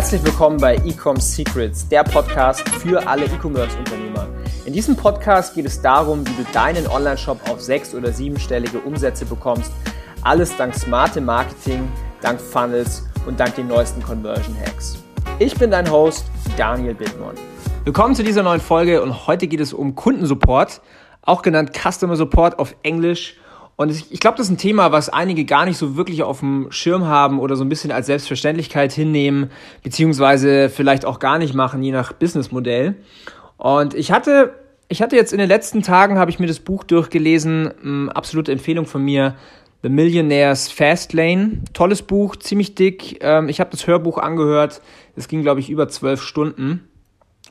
Herzlich willkommen bei Ecom Secrets, der Podcast für alle E-Commerce-Unternehmer. In diesem Podcast geht es darum, wie du deinen Online-Shop auf sechs- oder siebenstellige Umsätze bekommst. Alles dank smartem Marketing, dank Funnels und dank den neuesten Conversion Hacks. Ich bin dein Host, Daniel Bittmann. Willkommen zu dieser neuen Folge und heute geht es um Kundensupport, auch genannt Customer Support auf Englisch. Und ich glaube, das ist ein Thema, was einige gar nicht so wirklich auf dem Schirm haben oder so ein bisschen als Selbstverständlichkeit hinnehmen, beziehungsweise vielleicht auch gar nicht machen, je nach Businessmodell. Und ich hatte, ich hatte jetzt in den letzten Tagen, habe ich mir das Buch durchgelesen, absolute Empfehlung von mir, The Millionaire's Fast Lane. Tolles Buch, ziemlich dick. Ähm, ich habe das Hörbuch angehört. Es ging, glaube ich, über zwölf Stunden.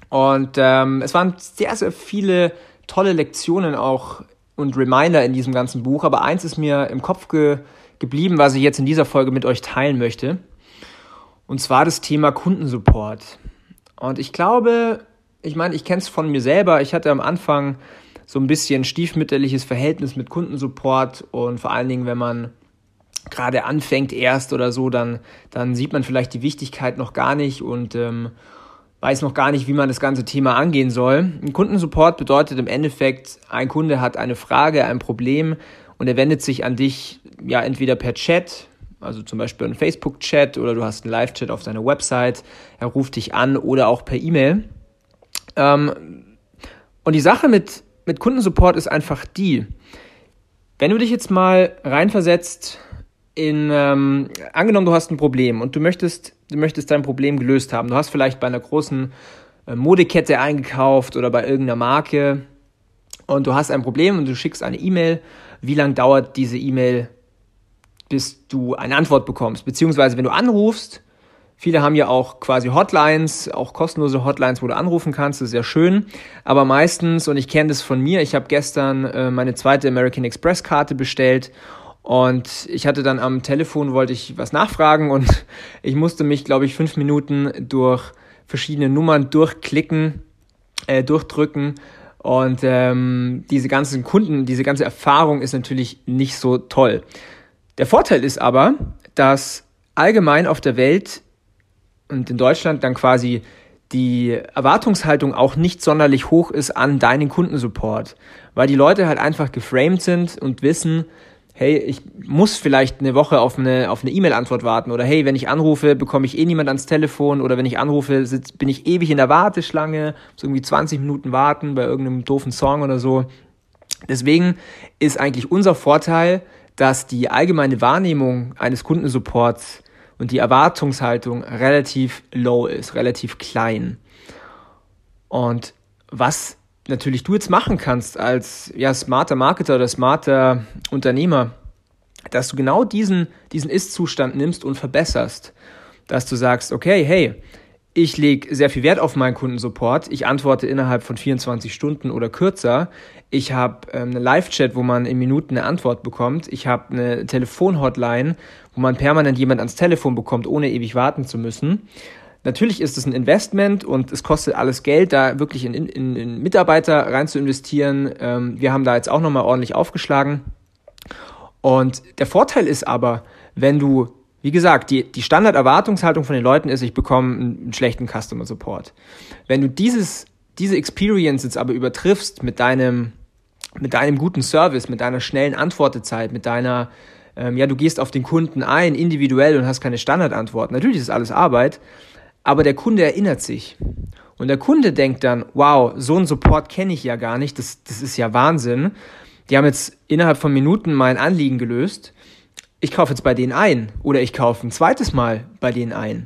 Und ähm, es waren sehr, sehr viele tolle Lektionen auch und Reminder in diesem ganzen Buch, aber eins ist mir im Kopf ge geblieben, was ich jetzt in dieser Folge mit euch teilen möchte. Und zwar das Thema Kundensupport. Und ich glaube, ich meine, ich kenne es von mir selber. Ich hatte am Anfang so ein bisschen stiefmütterliches Verhältnis mit Kundensupport und vor allen Dingen, wenn man gerade anfängt erst oder so, dann, dann sieht man vielleicht die Wichtigkeit noch gar nicht und ähm, weiß noch gar nicht, wie man das ganze Thema angehen soll. Ein Kundensupport bedeutet im Endeffekt, ein Kunde hat eine Frage, ein Problem und er wendet sich an dich ja entweder per Chat, also zum Beispiel ein Facebook-Chat oder du hast einen Live-Chat auf deiner Website, er ruft dich an oder auch per E-Mail. Ähm, und die Sache mit, mit Kundensupport ist einfach die, wenn du dich jetzt mal reinversetzt in, ähm, angenommen, du hast ein Problem und du möchtest, du möchtest dein Problem gelöst haben. Du hast vielleicht bei einer großen äh, Modekette eingekauft oder bei irgendeiner Marke und du hast ein Problem und du schickst eine E-Mail. Wie lange dauert diese E-Mail, bis du eine Antwort bekommst? Beziehungsweise, wenn du anrufst, viele haben ja auch quasi Hotlines, auch kostenlose Hotlines, wo du anrufen kannst, das ist ja schön. Aber meistens, und ich kenne das von mir, ich habe gestern äh, meine zweite American Express Karte bestellt und ich hatte dann am Telefon, wollte ich was nachfragen und ich musste mich, glaube ich, fünf Minuten durch verschiedene Nummern durchklicken, äh, durchdrücken. Und ähm, diese ganzen Kunden, diese ganze Erfahrung ist natürlich nicht so toll. Der Vorteil ist aber, dass allgemein auf der Welt und in Deutschland dann quasi die Erwartungshaltung auch nicht sonderlich hoch ist an deinen Kundensupport, weil die Leute halt einfach geframed sind und wissen, hey, ich muss vielleicht eine Woche auf eine auf E-Mail-Antwort warten oder hey, wenn ich anrufe, bekomme ich eh niemand ans Telefon oder wenn ich anrufe, sitz, bin ich ewig in der Warteschlange, so irgendwie 20 Minuten warten bei irgendeinem doofen Song oder so. Deswegen ist eigentlich unser Vorteil, dass die allgemeine Wahrnehmung eines Kundensupports und die Erwartungshaltung relativ low ist, relativ klein. Und was natürlich du jetzt machen kannst als ja, smarter Marketer oder smarter Unternehmer, dass du genau diesen, diesen Ist-Zustand nimmst und verbesserst. Dass du sagst, okay, hey, ich lege sehr viel Wert auf meinen Kundensupport. Ich antworte innerhalb von 24 Stunden oder kürzer. Ich habe ähm, eine Live-Chat, wo man in Minuten eine Antwort bekommt. Ich habe eine Telefon-Hotline, wo man permanent jemand ans Telefon bekommt, ohne ewig warten zu müssen. Natürlich ist es ein Investment und es kostet alles Geld, da wirklich in, in, in Mitarbeiter rein zu investieren. Ähm, wir haben da jetzt auch nochmal ordentlich aufgeschlagen. Und der Vorteil ist aber, wenn du, wie gesagt, die, die Standarderwartungshaltung von den Leuten ist, ich bekomme einen, schlechten Customer Support. Wenn du dieses, diese Experience jetzt aber übertriffst mit deinem, mit deinem guten Service, mit deiner schnellen Antwortezeit, mit deiner, ähm, ja, du gehst auf den Kunden ein, individuell und hast keine Standardantwort. Natürlich ist alles Arbeit, aber der Kunde erinnert sich. Und der Kunde denkt dann, wow, so einen Support kenne ich ja gar nicht, das, das ist ja Wahnsinn. Die haben jetzt innerhalb von Minuten mein Anliegen gelöst. Ich kaufe jetzt bei denen ein oder ich kaufe ein zweites Mal bei denen ein.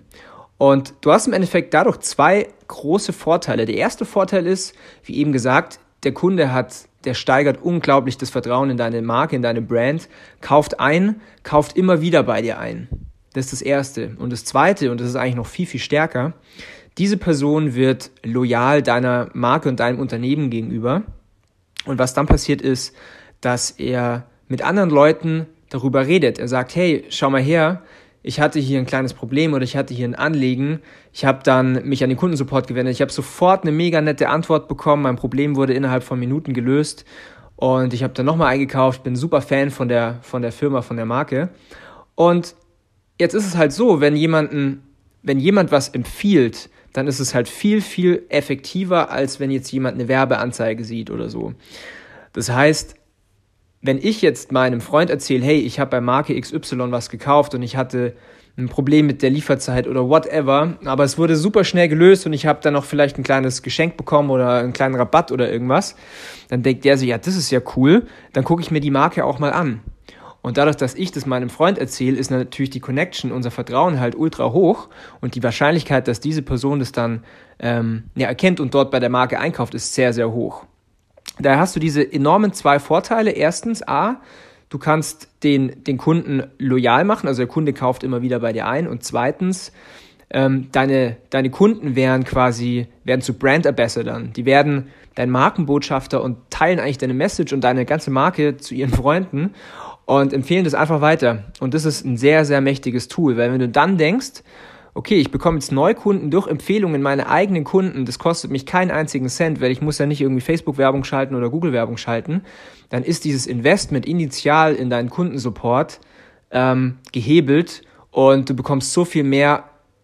Und du hast im Endeffekt dadurch zwei große Vorteile. Der erste Vorteil ist, wie eben gesagt, der Kunde hat, der steigert unglaublich das Vertrauen in deine Marke, in deine Brand, kauft ein, kauft immer wieder bei dir ein. Das ist das Erste. Und das Zweite, und das ist eigentlich noch viel, viel stärker, diese Person wird loyal deiner Marke und deinem Unternehmen gegenüber. Und was dann passiert ist, dass er mit anderen Leuten darüber redet. Er sagt, hey, schau mal her, ich hatte hier ein kleines Problem oder ich hatte hier ein Anliegen. Ich habe dann mich an den Kundensupport gewendet. Ich habe sofort eine mega nette Antwort bekommen. Mein Problem wurde innerhalb von Minuten gelöst. Und ich habe dann nochmal eingekauft, bin super Fan von der, von der Firma, von der Marke. Und jetzt ist es halt so, wenn jemand ein wenn jemand was empfiehlt, dann ist es halt viel, viel effektiver, als wenn jetzt jemand eine Werbeanzeige sieht oder so. Das heißt, wenn ich jetzt meinem Freund erzähle, hey, ich habe bei Marke XY was gekauft und ich hatte ein Problem mit der Lieferzeit oder whatever, aber es wurde super schnell gelöst und ich habe dann noch vielleicht ein kleines Geschenk bekommen oder einen kleinen Rabatt oder irgendwas, dann denkt der sich, ja, das ist ja cool, dann gucke ich mir die Marke auch mal an. Und dadurch, dass ich das meinem Freund erzähle, ist natürlich die Connection, unser Vertrauen halt ultra hoch und die Wahrscheinlichkeit, dass diese Person das dann ähm, ja, erkennt und dort bei der Marke einkauft, ist sehr, sehr hoch. Daher hast du diese enormen zwei Vorteile. Erstens, A, du kannst den, den Kunden loyal machen, also der Kunde kauft immer wieder bei dir ein. Und zweitens, ähm, deine, deine Kunden werden quasi, werden zu Brand Ambassadors. Die werden dein Markenbotschafter und teilen eigentlich deine Message und deine ganze Marke zu ihren Freunden und empfehlen das einfach weiter. Und das ist ein sehr, sehr mächtiges Tool, weil wenn du dann denkst, okay, ich bekomme jetzt Neukunden durch Empfehlungen meine eigenen Kunden, das kostet mich keinen einzigen Cent, weil ich muss ja nicht irgendwie Facebook-Werbung schalten oder Google-Werbung schalten, dann ist dieses Investment initial in deinen Kundensupport ähm, gehebelt und du bekommst so viel mehr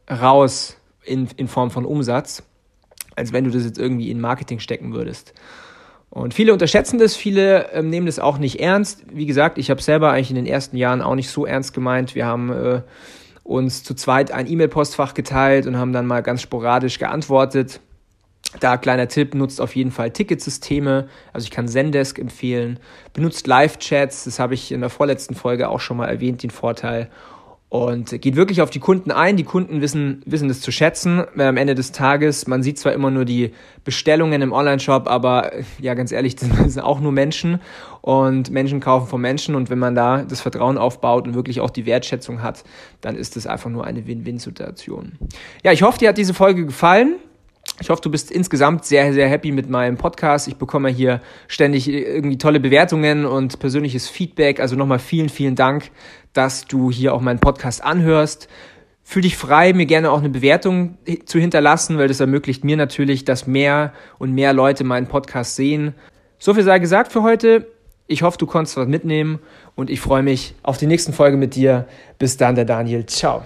raus in, in Form von Umsatz, als wenn du das jetzt irgendwie in Marketing stecken würdest. Und viele unterschätzen das, viele ähm, nehmen das auch nicht ernst. Wie gesagt, ich habe selber eigentlich in den ersten Jahren auch nicht so ernst gemeint. Wir haben äh, uns zu zweit ein E-Mail-Postfach geteilt und haben dann mal ganz sporadisch geantwortet. Da kleiner Tipp, nutzt auf jeden Fall Ticketsysteme. Also ich kann Zendesk empfehlen. Benutzt Live-Chats, das habe ich in der vorletzten Folge auch schon mal erwähnt, den Vorteil und geht wirklich auf die Kunden ein. Die Kunden wissen, wissen das zu schätzen. Am Ende des Tages, man sieht zwar immer nur die Bestellungen im Online-Shop, aber ja, ganz ehrlich, das sind auch nur Menschen und Menschen kaufen von Menschen und wenn man da das Vertrauen aufbaut und wirklich auch die Wertschätzung hat, dann ist das einfach nur eine Win-Win-Situation. Ja, ich hoffe, dir hat diese Folge gefallen. Ich hoffe, du bist insgesamt sehr, sehr happy mit meinem Podcast. Ich bekomme hier ständig irgendwie tolle Bewertungen und persönliches Feedback. Also nochmal vielen, vielen Dank, dass du hier auch meinen Podcast anhörst. Fühl dich frei, mir gerne auch eine Bewertung zu hinterlassen, weil das ermöglicht mir natürlich, dass mehr und mehr Leute meinen Podcast sehen. So viel sei gesagt für heute. Ich hoffe, du konntest was mitnehmen und ich freue mich auf die nächsten Folge mit dir. Bis dann, der Daniel. Ciao.